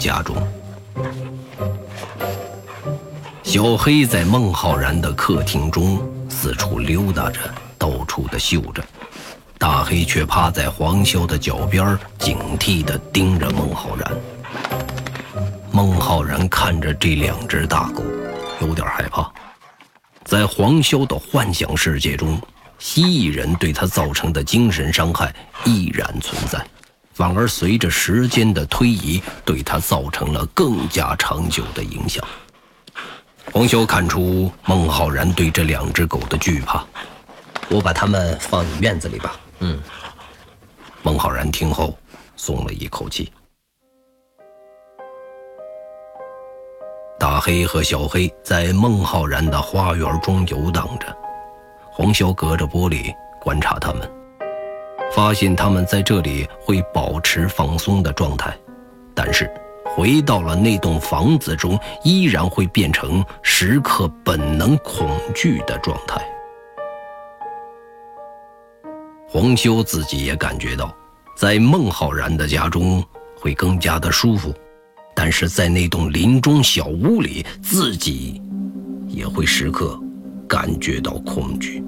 家中。小黑在孟浩然的客厅中四处溜达着，到处的嗅着。大黑却趴在黄潇的脚边，警惕地盯着孟浩然。孟浩然看着这两只大狗，有点害怕。在黄潇的幻想世界中，蜥蜴人对他造成的精神伤害依然存在，反而随着时间的推移，对他造成了更加长久的影响。黄潇看出孟浩然对这两只狗的惧怕，我把它们放你院子里吧。嗯，孟浩然听后松了一口气。大黑和小黑在孟浩然的花园中游荡着，黄潇隔着玻璃观察他们，发现他们在这里会保持放松的状态，但是回到了那栋房子中，依然会变成时刻本能恐惧的状态。黄修自己也感觉到，在孟浩然的家中会更加的舒服，但是在那栋林中小屋里，自己也会时刻感觉到恐惧。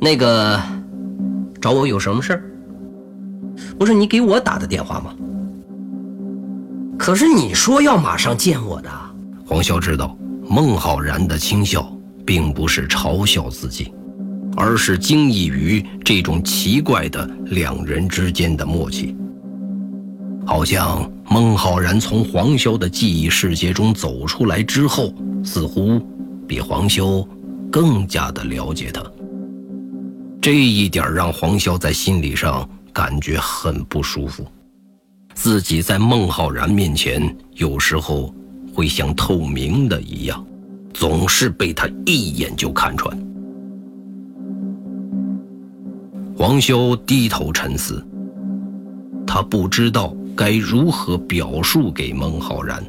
那个，找我有什么事儿？不是你给我打的电话吗？可是你说要马上见我的。黄潇知道孟浩然的轻笑。并不是嘲笑自己，而是惊异于这种奇怪的两人之间的默契。好像孟浩然从黄潇的记忆世界中走出来之后，似乎比黄潇更加的了解他。这一点让黄潇在心理上感觉很不舒服。自己在孟浩然面前，有时候会像透明的一样。总是被他一眼就看穿。黄潇低头沉思，他不知道该如何表述给孟浩然。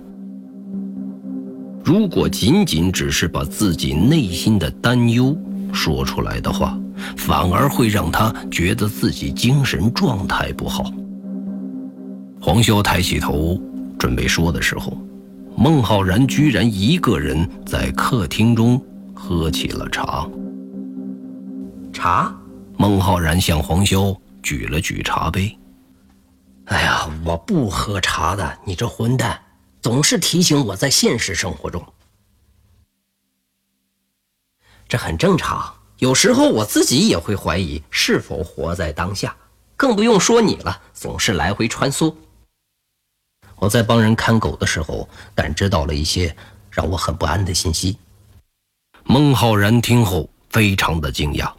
如果仅仅只是把自己内心的担忧说出来的话，反而会让他觉得自己精神状态不好。黄潇抬起头准备说的时候。孟浩然居然一个人在客厅中喝起了茶。茶？孟浩然向黄潇举了举茶杯。哎呀，我不喝茶的，你这混蛋，总是提醒我在现实生活中。这很正常，有时候我自己也会怀疑是否活在当下，更不用说你了，总是来回穿梭。我在帮人看狗的时候，感知到了一些让我很不安的信息。孟浩然听后非常的惊讶，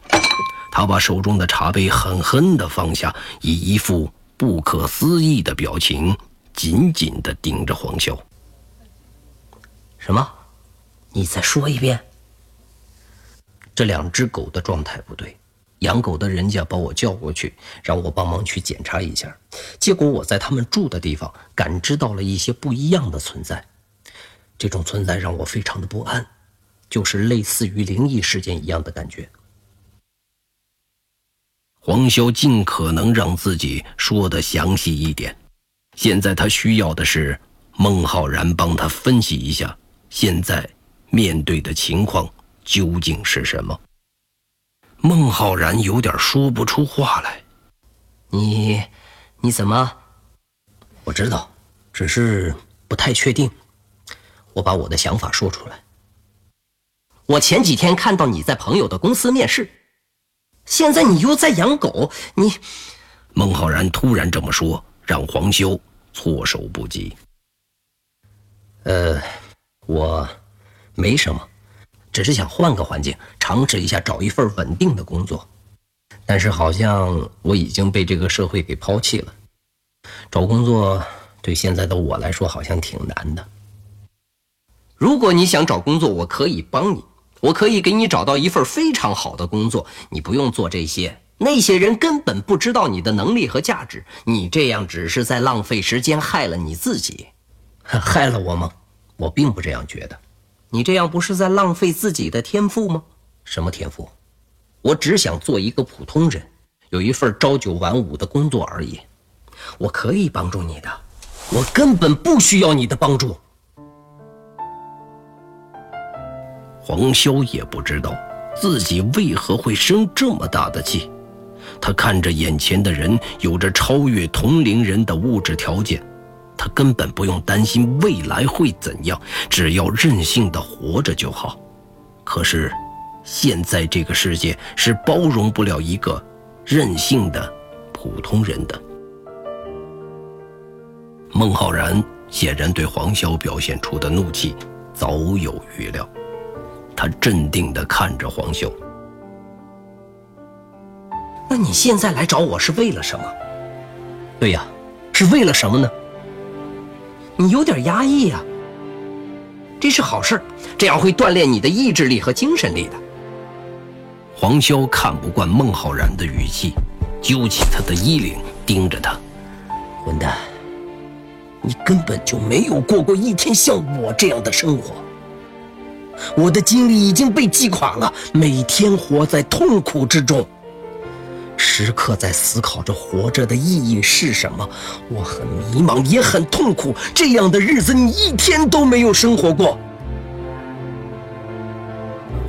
他把手中的茶杯狠狠地放下，以一副不可思议的表情，紧紧地盯着黄潇。什么？你再说一遍。这两只狗的状态不对。养狗的人家把我叫过去，让我帮忙去检查一下。结果我在他们住的地方感知到了一些不一样的存在，这种存在让我非常的不安，就是类似于灵异事件一样的感觉。黄潇尽可能让自己说的详细一点，现在他需要的是孟浩然帮他分析一下现在面对的情况究竟是什么。孟浩然有点说不出话来。你，你怎么？我知道，只是不太确定。我把我的想法说出来。我前几天看到你在朋友的公司面试，现在你又在养狗，你……孟浩然突然这么说，让黄修措手不及。呃，我没什么。只是想换个环境，尝试一下找一份稳定的工作，但是好像我已经被这个社会给抛弃了。找工作对现在的我来说好像挺难的。如果你想找工作，我可以帮你，我可以给你找到一份非常好的工作，你不用做这些。那些人根本不知道你的能力和价值，你这样只是在浪费时间，害了你自己。害了我吗？我并不这样觉得。你这样不是在浪费自己的天赋吗？什么天赋？我只想做一个普通人，有一份朝九晚五的工作而已。我可以帮助你的，我根本不需要你的帮助。黄潇也不知道自己为何会生这么大的气，他看着眼前的人有着超越同龄人的物质条件，他根本不用担心未来会怎样，只要任性的活着就好。可是，现在这个世界是包容不了一个任性的普通人的。孟浩然显然对黄潇表现出的怒气早有预料。他镇定地看着黄潇。那你现在来找我是为了什么？对呀，是为了什么呢？你有点压抑呀。这是好事，这样会锻炼你的意志力和精神力的。黄潇看不惯孟浩然的语气，揪起他的衣领，盯着他：“混蛋，你根本就没有过过一天像我这样的生活。”我的精力已经被击垮了，每天活在痛苦之中，时刻在思考着活着的意义是什么。我很迷茫，也很痛苦。这样的日子，你一天都没有生活过。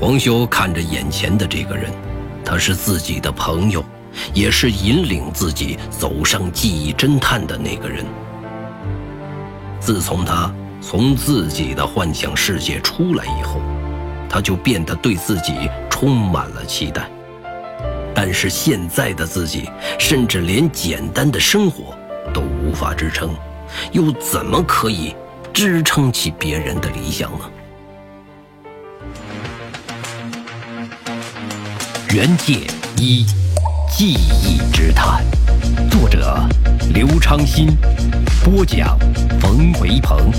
黄修看着眼前的这个人，他是自己的朋友，也是引领自己走上记忆侦探的那个人。自从他。从自己的幻想世界出来以后，他就变得对自己充满了期待。但是现在的自己，甚至连简单的生活都无法支撑，又怎么可以支撑起别人的理想呢？原界一，记忆之谈，作者刘昌新，播讲冯维鹏。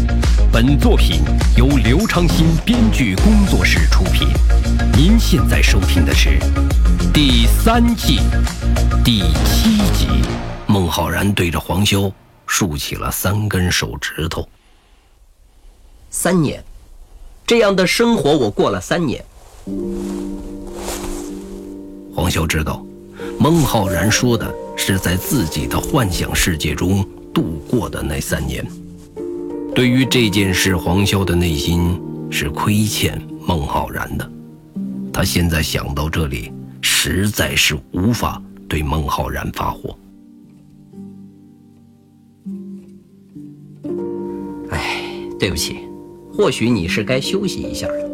本作品由刘昌新编剧工作室出品。您现在收听的是第三季第七集。孟浩然对着黄修竖起了三根手指头。三年，这样的生活我过了三年。黄修知道，孟浩然说的是在自己的幻想世界中度过的那三年。对于这件事，黄潇的内心是亏欠孟浩然的。他现在想到这里，实在是无法对孟浩然发火。哎，对不起，或许你是该休息一下了。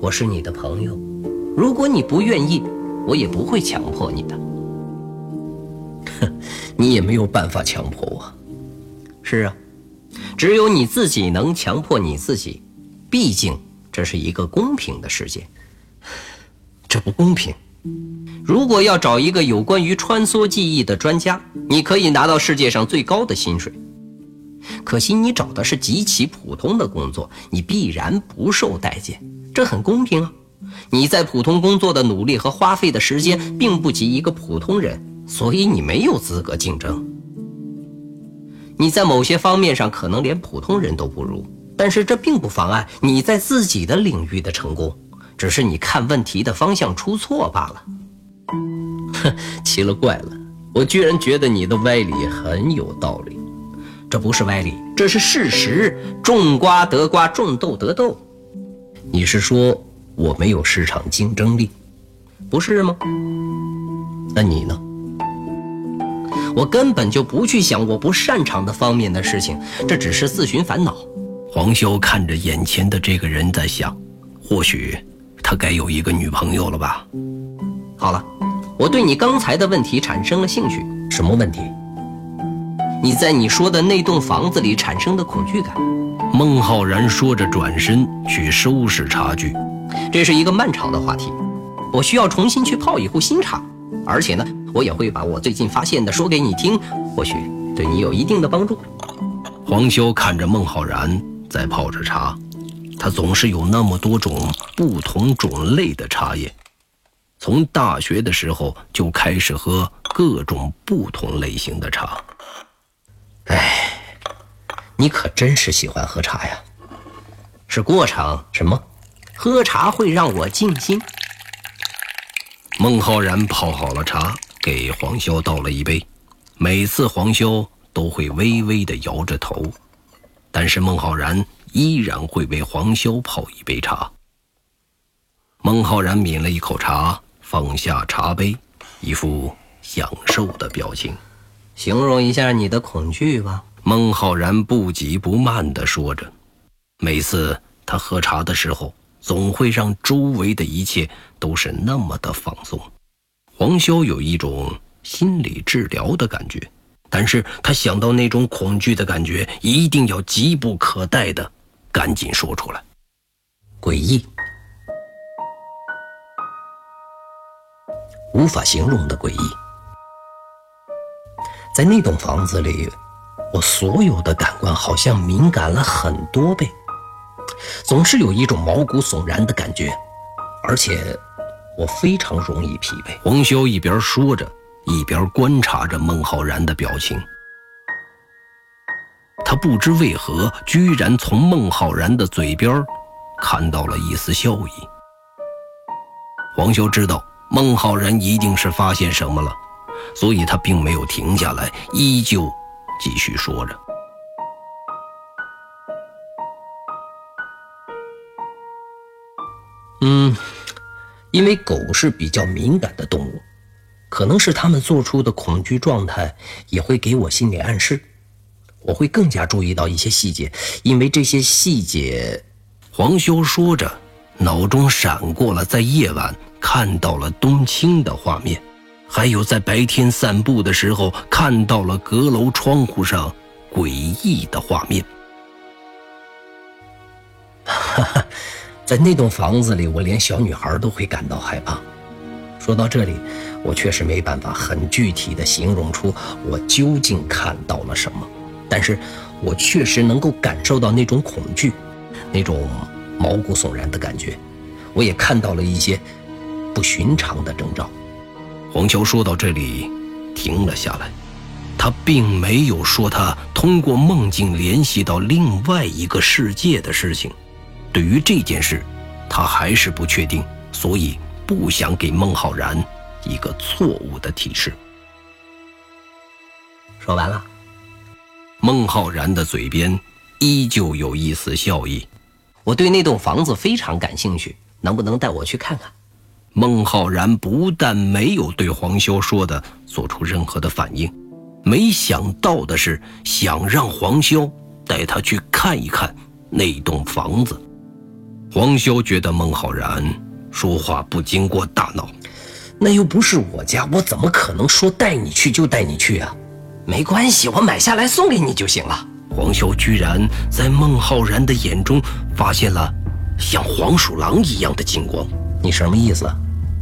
我是你的朋友，如果你不愿意，我也不会强迫你的。哼你也没有办法强迫我。是啊，只有你自己能强迫你自己。毕竟这是一个公平的世界。这不公平。如果要找一个有关于穿梭记忆的专家，你可以拿到世界上最高的薪水。可惜你找的是极其普通的工作，你必然不受待见。这很公平啊。你在普通工作的努力和花费的时间，并不及一个普通人。所以你没有资格竞争。你在某些方面上可能连普通人都不如，但是这并不妨碍你在自己的领域的成功，只是你看问题的方向出错罢了。哼，奇了怪了，我居然觉得你的歪理很有道理。这不是歪理，这是事实。种瓜得瓜，种豆得豆。你是说我没有市场竞争力，不是吗？那你呢？我根本就不去想我不擅长的方面的事情，这只是自寻烦恼。黄修看着眼前的这个人，在想，或许他该有一个女朋友了吧？好了，我对你刚才的问题产生了兴趣。什么问题？你在你说的那栋房子里产生的恐惧感。孟浩然说着，转身去收拾茶具。这是一个漫长的话题，我需要重新去泡一壶新茶，而且呢。我也会把我最近发现的说给你听，或许对你有一定的帮助。黄修看着孟浩然在泡着茶，他总是有那么多种不同种类的茶叶，从大学的时候就开始喝各种不同类型的茶。哎，你可真是喜欢喝茶呀！是过场什么？喝茶会让我静心。孟浩然泡好了茶。给黄潇倒了一杯，每次黄潇都会微微的摇着头，但是孟浩然依然会为黄潇泡一杯茶。孟浩然抿了一口茶，放下茶杯，一副享受的表情。形容一下你的恐惧吧。孟浩然不急不慢地说着，每次他喝茶的时候，总会让周围的一切都是那么的放松。黄潇有一种心理治疗的感觉，但是他想到那种恐惧的感觉，一定要急不可待的赶紧说出来。诡异，无法形容的诡异。在那栋房子里，我所有的感官好像敏感了很多倍，总是有一种毛骨悚然的感觉，而且我非常容易疲惫。黄潇一边说着，一边观察着孟浩然的表情。他不知为何，居然从孟浩然的嘴边看到了一丝笑意。黄潇知道孟浩然一定是发现什么了。所以他并没有停下来，依旧继续说着：“嗯，因为狗是比较敏感的动物，可能是它们做出的恐惧状态也会给我心理暗示，我会更加注意到一些细节，因为这些细节。”黄修说着，脑中闪过了在夜晚看到了冬青的画面。还有在白天散步的时候看到了阁楼窗户上诡异的画面。哈哈，在那栋房子里，我连小女孩都会感到害怕。说到这里，我确实没办法很具体的形容出我究竟看到了什么，但是我确实能够感受到那种恐惧，那种毛骨悚然的感觉。我也看到了一些不寻常的征兆。黄潇说到这里，停了下来。他并没有说他通过梦境联系到另外一个世界的事情。对于这件事，他还是不确定，所以不想给孟浩然一个错误的提示。说完了，孟浩然的嘴边依旧有一丝笑意。我对那栋房子非常感兴趣，能不能带我去看看？孟浩然不但没有对黄潇说的做出任何的反应，没想到的是，想让黄潇带他去看一看那栋房子。黄潇觉得孟浩然说话不经过大脑，那又不是我家，我怎么可能说带你去就带你去啊？没关系，我买下来送给你就行了。黄潇居然在孟浩然的眼中发现了像黄鼠狼一样的金光，你什么意思？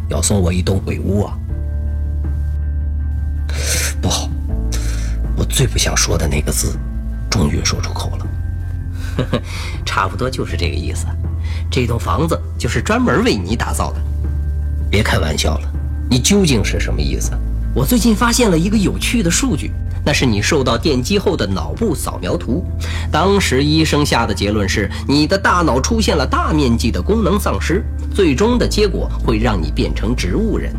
要送我一栋鬼屋啊！不好，我最不想说的那个字，终于说出口了。呵呵，差不多就是这个意思。这栋房子就是专门为你打造的。别开玩笑了，你究竟是什么意思？我最近发现了一个有趣的数据，那是你受到电击后的脑部扫描图。当时医生下的结论是，你的大脑出现了大面积的功能丧失。最终的结果会让你变成植物人。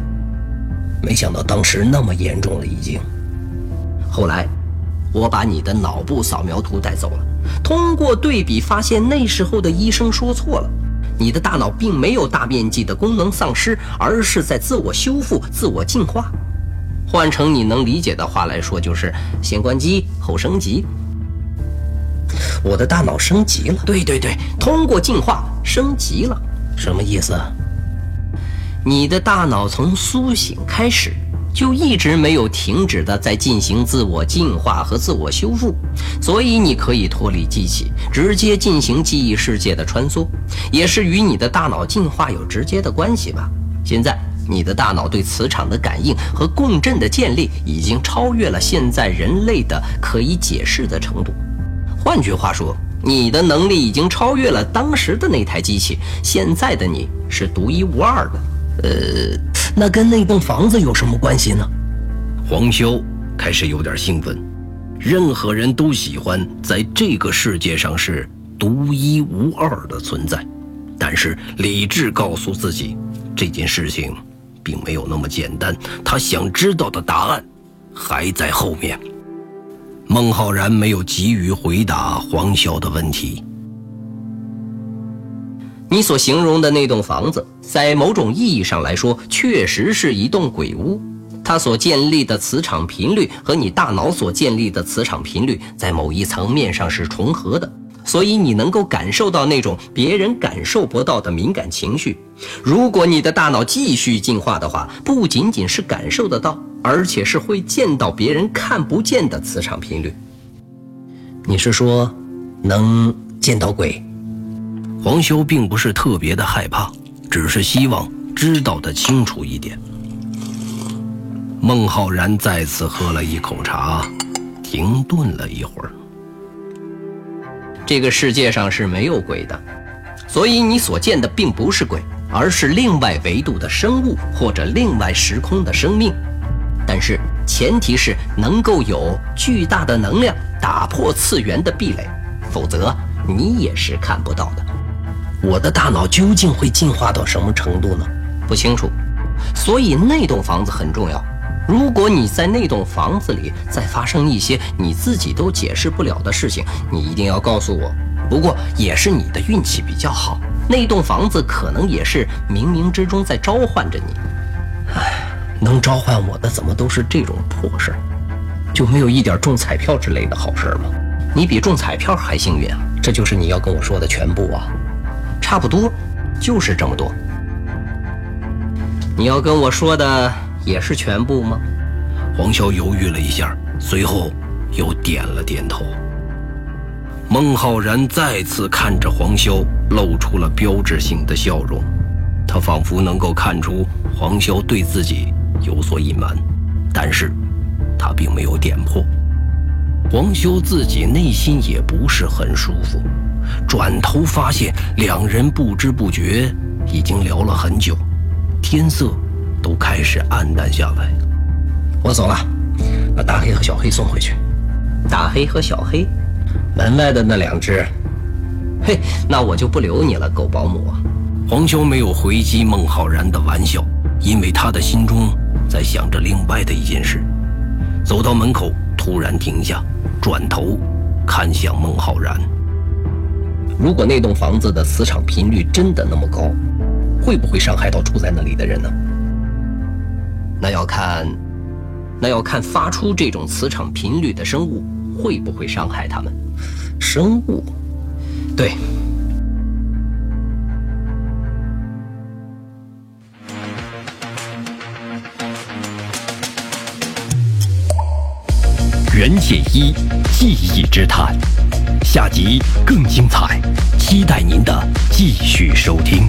没想到当时那么严重了，已经。后来，我把你的脑部扫描图带走了，通过对比发现，那时候的医生说错了，你的大脑并没有大面积的功能丧失，而是在自我修复、自我进化。换成你能理解的话来说，就是先关机后升级。我的大脑升级了，对对对，通过进化升级了。什么意思？你的大脑从苏醒开始，就一直没有停止的在进行自我进化和自我修复，所以你可以脱离机器，直接进行记忆世界的穿梭，也是与你的大脑进化有直接的关系吧。现在，你的大脑对磁场的感应和共振的建立，已经超越了现在人类的可以解释的程度。换句话说。你的能力已经超越了当时的那台机器，现在的你是独一无二的。呃，那跟那栋房子有什么关系呢？黄潇开始有点兴奋。任何人都喜欢在这个世界上是独一无二的存在，但是理智告诉自己，这件事情并没有那么简单，他想知道的答案还在后面。孟浩然没有急于回答黄潇的问题。你所形容的那栋房子，在某种意义上来说，确实是一栋鬼屋。它所建立的磁场频率和你大脑所建立的磁场频率，在某一层面上是重合的，所以你能够感受到那种别人感受不到的敏感情绪。如果你的大脑继续进化的话，不仅仅是感受得到，而且是会见到别人看不见的磁场频率。你是说，能见到鬼？黄修并不是特别的害怕，只是希望知道的清楚一点。孟浩然再次喝了一口茶，停顿了一会儿。这个世界上是没有鬼的，所以你所见的并不是鬼，而是另外维度的生物或者另外时空的生命。但是前提是能够有巨大的能量打破次元的壁垒，否则你也是看不到的。我的大脑究竟会进化到什么程度呢？不清楚，所以那栋房子很重要。如果你在那栋房子里再发生一些你自己都解释不了的事情，你一定要告诉我。不过也是你的运气比较好，那栋房子可能也是冥冥之中在召唤着你。唉，能召唤我的怎么都是这种破事儿？就没有一点中彩票之类的好事吗？你比中彩票还幸运啊！这就是你要跟我说的全部啊？差不多，就是这么多。你要跟我说的也是全部吗？黄潇犹豫了一下，随后又点了点头。孟浩然再次看着黄潇，露出了标志性的笑容。他仿佛能够看出黄潇对自己有所隐瞒，但是，他并没有点破。黄修自己内心也不是很舒服。转头发现，两人不知不觉已经聊了很久，天色都开始暗淡下来。我走了，把大黑和小黑送回去。大黑和小黑，门外的那两只。嘿，那我就不留你了，狗保姆。黄修没有回击孟浩然的玩笑，因为他的心中在想着另外的一件事。走到门口，突然停下，转头看向孟浩然。如果那栋房子的磁场频率真的那么高，会不会伤害到住在那里的人呢？那要看，那要看发出这种磁场频率的生物会不会伤害他们。生物，对。袁解一，记忆之谈。下集更精彩，期待您的继续收听。